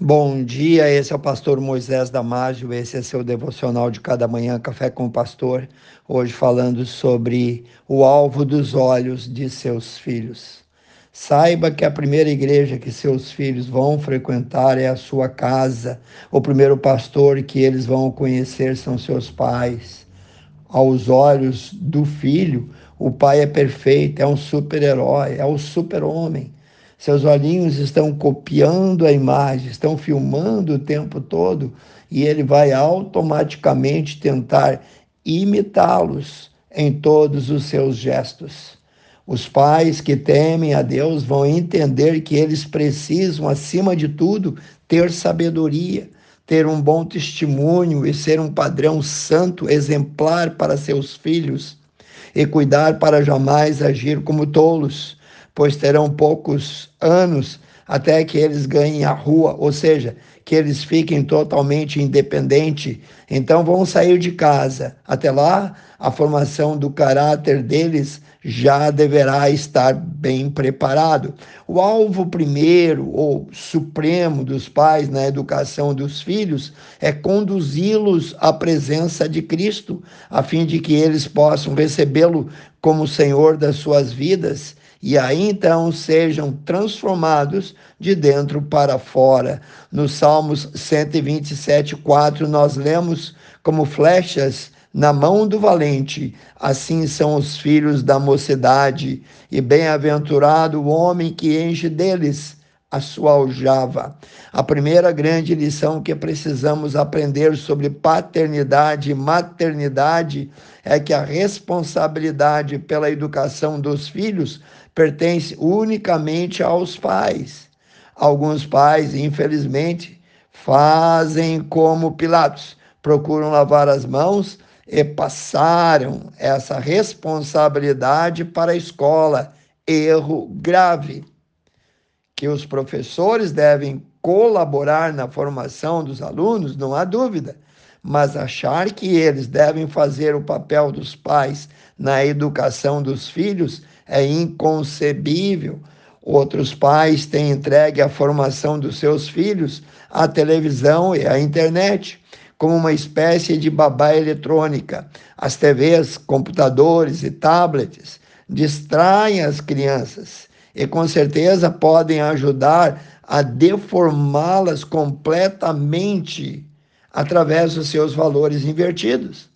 Bom dia, esse é o pastor Moisés Damásio, esse é seu devocional de cada manhã, Café com o Pastor, hoje falando sobre o alvo dos olhos de seus filhos. Saiba que a primeira igreja que seus filhos vão frequentar é a sua casa. O primeiro pastor que eles vão conhecer são seus pais. Aos olhos do filho, o pai é perfeito, é um super-herói, é o super-homem seus olhinhos estão copiando a imagem, estão filmando o tempo todo e ele vai automaticamente tentar imitá-los em todos os seus gestos. Os pais que temem a Deus vão entender que eles precisam, acima de tudo, ter sabedoria, ter um bom testemunho e ser um padrão santo, exemplar para seus filhos, e cuidar para jamais agir como tolos pois terão poucos anos até que eles ganhem a rua, ou seja, que eles fiquem totalmente independentes. Então vão sair de casa. Até lá, a formação do caráter deles já deverá estar bem preparado. O alvo primeiro ou supremo dos pais na educação dos filhos é conduzi-los à presença de Cristo, a fim de que eles possam recebê-lo como Senhor das suas vidas e aí então sejam transformados de dentro para fora. No Salmos 127, 4, nós lemos como flechas na mão do valente, assim são os filhos da mocidade, e bem-aventurado o homem que enche deles a sua aljava. A primeira grande lição que precisamos aprender sobre paternidade e maternidade é que a responsabilidade pela educação dos filhos pertence unicamente aos pais. Alguns pais, infelizmente, fazem como Pilatos, procuram lavar as mãos e passaram essa responsabilidade para a escola. Erro grave. Que os professores devem colaborar na formação dos alunos, não há dúvida, mas achar que eles devem fazer o papel dos pais na educação dos filhos é inconcebível. Outros pais têm entregue a formação dos seus filhos à televisão e à internet, como uma espécie de babá eletrônica. As TVs, computadores e tablets distraem as crianças e com certeza podem ajudar a deformá-las completamente através dos seus valores invertidos.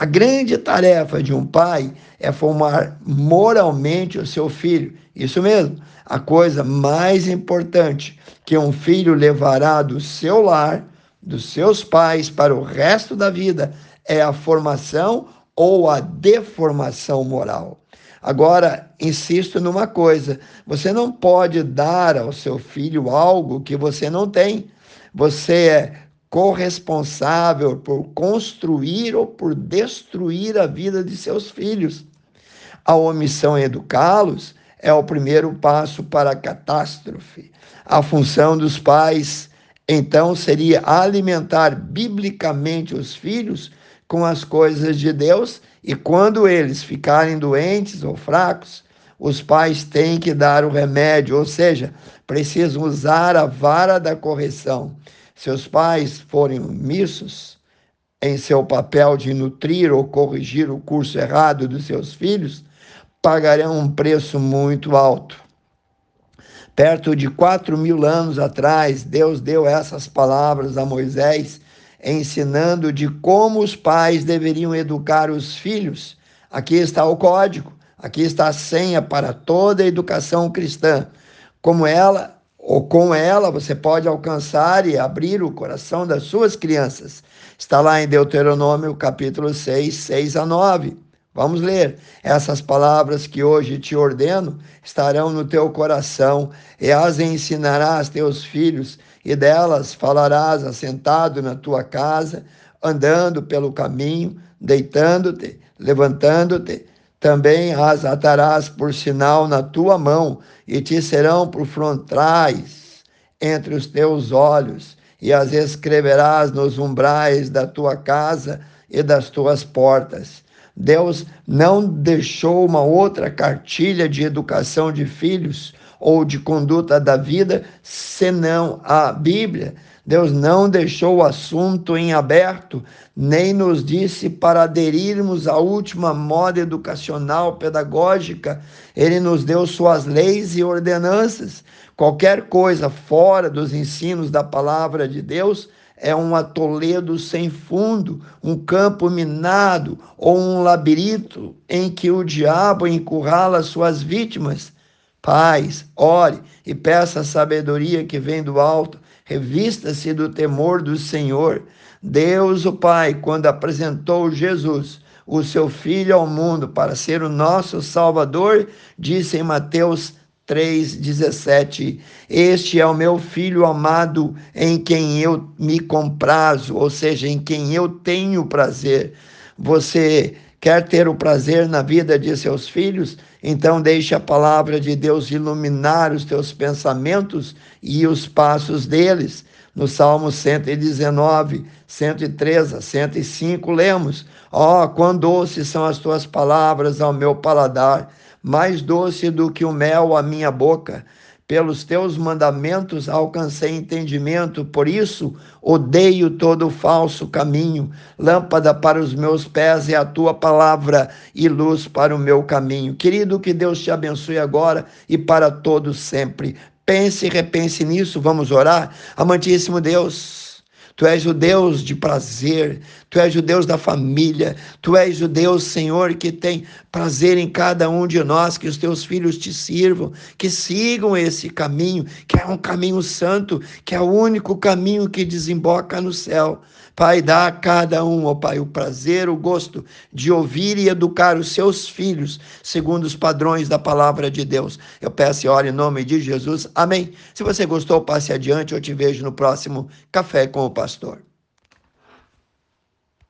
A grande tarefa de um pai é formar moralmente o seu filho. Isso mesmo, a coisa mais importante que um filho levará do seu lar, dos seus pais para o resto da vida é a formação ou a deformação moral. Agora, insisto numa coisa: você não pode dar ao seu filho algo que você não tem. Você é corresponsável por construir ou por destruir a vida de seus filhos. A omissão em educá-los é o primeiro passo para a catástrofe. A função dos pais, então, seria alimentar biblicamente os filhos com as coisas de Deus e quando eles ficarem doentes ou fracos, os pais têm que dar o remédio, ou seja, precisam usar a vara da correção seus pais forem omissos em seu papel de nutrir ou corrigir o curso errado dos seus filhos, pagarão um preço muito alto. Perto de quatro mil anos atrás, Deus deu essas palavras a Moisés, ensinando de como os pais deveriam educar os filhos. Aqui está o código, aqui está a senha para toda a educação cristã. Como ela ou com ela você pode alcançar e abrir o coração das suas crianças. Está lá em Deuteronômio capítulo 6, 6 a 9. Vamos ler. Essas palavras que hoje te ordeno estarão no teu coração, e as ensinarás teus filhos, e delas falarás assentado na tua casa, andando pelo caminho, deitando-te, levantando-te também as atarás por sinal na tua mão, e te serão por frontais entre os teus olhos, e as escreverás nos umbrais da tua casa e das tuas portas. Deus não deixou uma outra cartilha de educação de filhos ou de conduta da vida, senão a Bíblia. Deus não deixou o assunto em aberto, nem nos disse para aderirmos à última moda educacional pedagógica. Ele nos deu suas leis e ordenanças. Qualquer coisa fora dos ensinos da palavra de Deus é um atoledo sem fundo, um campo minado ou um labirinto em que o diabo encurrala suas vítimas. Paz, ore e peça a sabedoria que vem do alto, revista-se do temor do Senhor. Deus, o Pai, quando apresentou Jesus, o seu Filho ao mundo para ser o nosso Salvador, disse em Mateus 3,17: Este é o meu filho amado em quem eu me comprazo, ou seja, em quem eu tenho prazer. Você quer ter o prazer na vida de seus filhos? Então deixe a palavra de Deus iluminar os teus pensamentos e os passos deles. No Salmo 119, 103 a 105, lemos: Ó, oh, quão doces são as tuas palavras ao meu paladar mais doce do que o mel à minha boca. Pelos teus mandamentos alcancei entendimento, por isso odeio todo falso caminho. Lâmpada para os meus pés é a tua palavra e luz para o meu caminho. Querido, que Deus te abençoe agora e para todos sempre. Pense e repense nisso, vamos orar. Amantíssimo Deus. Tu és o Deus de prazer, tu és o Deus da família, tu és o Deus, Senhor, que tem prazer em cada um de nós, que os teus filhos te sirvam, que sigam esse caminho, que é um caminho santo, que é o único caminho que desemboca no céu. Pai, dá a cada um, ó Pai, o prazer, o gosto de ouvir e educar os seus filhos segundo os padrões da palavra de Deus. Eu peço e oro em nome de Jesus. Amém. Se você gostou, passe adiante. Eu te vejo no próximo Café com o Pastor.